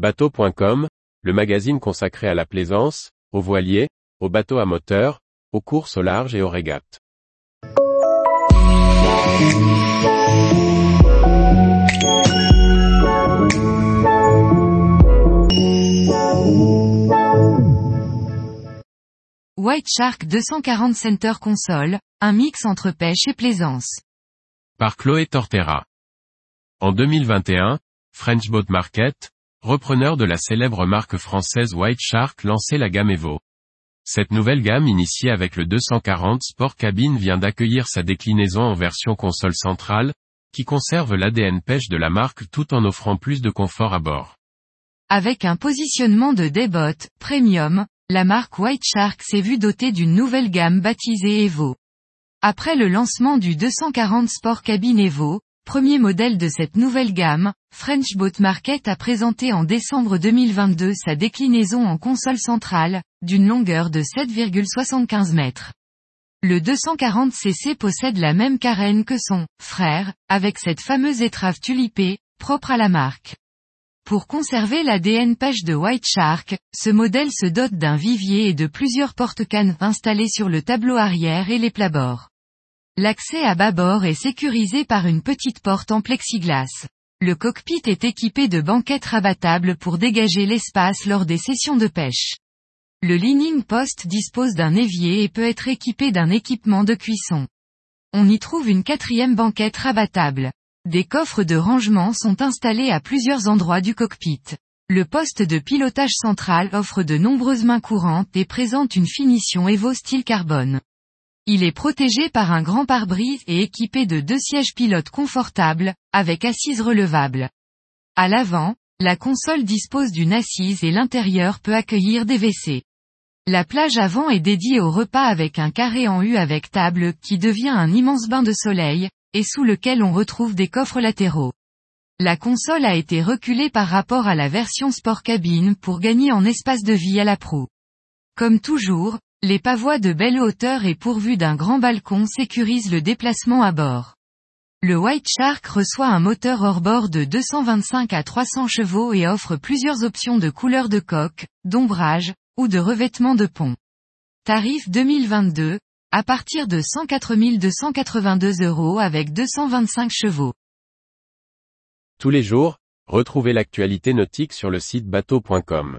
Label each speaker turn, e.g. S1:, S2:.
S1: Bateau.com, le magazine consacré à la plaisance, aux voiliers, aux bateaux à moteur, aux courses au large et aux régates.
S2: White Shark 240 Center Console, un mix entre pêche et plaisance.
S1: Par Chloé Tortera. En 2021, French Boat Market, repreneur de la célèbre marque française White Shark lançait la gamme Evo. Cette nouvelle gamme initiée avec le 240 Sport Cabine vient d'accueillir sa déclinaison en version console centrale, qui conserve l'ADN pêche de la marque tout en offrant plus de confort à bord.
S2: Avec un positionnement de débot, premium, la marque White Shark s'est vue dotée d'une nouvelle gamme baptisée Evo. Après le lancement du 240 Sport Cabine Evo, premier modèle de cette nouvelle gamme, French Boat Market a présenté en décembre 2022 sa déclinaison en console centrale, d'une longueur de 7,75 mètres. Le 240cc possède la même carène que son frère, avec cette fameuse étrave tulipée, propre à la marque. Pour conserver l'ADN pêche de White Shark, ce modèle se dote d'un vivier et de plusieurs porte-cannes installés sur le tableau arrière et les plabords. L'accès à bâbord est sécurisé par une petite porte en plexiglas. Le cockpit est équipé de banquettes rabattables pour dégager l'espace lors des sessions de pêche. Le leaning post dispose d'un évier et peut être équipé d'un équipement de cuisson. On y trouve une quatrième banquette rabattable. Des coffres de rangement sont installés à plusieurs endroits du cockpit. Le poste de pilotage central offre de nombreuses mains courantes et présente une finition Evo style carbone. Il est protégé par un grand pare-brise et équipé de deux sièges pilotes confortables, avec assises relevables. À l'avant, la console dispose d'une assise et l'intérieur peut accueillir des WC. La plage avant est dédiée au repas avec un carré en U avec table qui devient un immense bain de soleil, et sous lequel on retrouve des coffres latéraux. La console a été reculée par rapport à la version sport cabine pour gagner en espace de vie à la proue. Comme toujours, les pavois de belle hauteur et pourvus d'un grand balcon sécurisent le déplacement à bord. Le White Shark reçoit un moteur hors-bord de 225 à 300 chevaux et offre plusieurs options de couleur de coque, d'ombrage, ou de revêtement de pont. Tarif 2022, à partir de 104 282 euros avec 225 chevaux.
S1: Tous les jours, retrouvez l'actualité nautique sur le site bateau.com.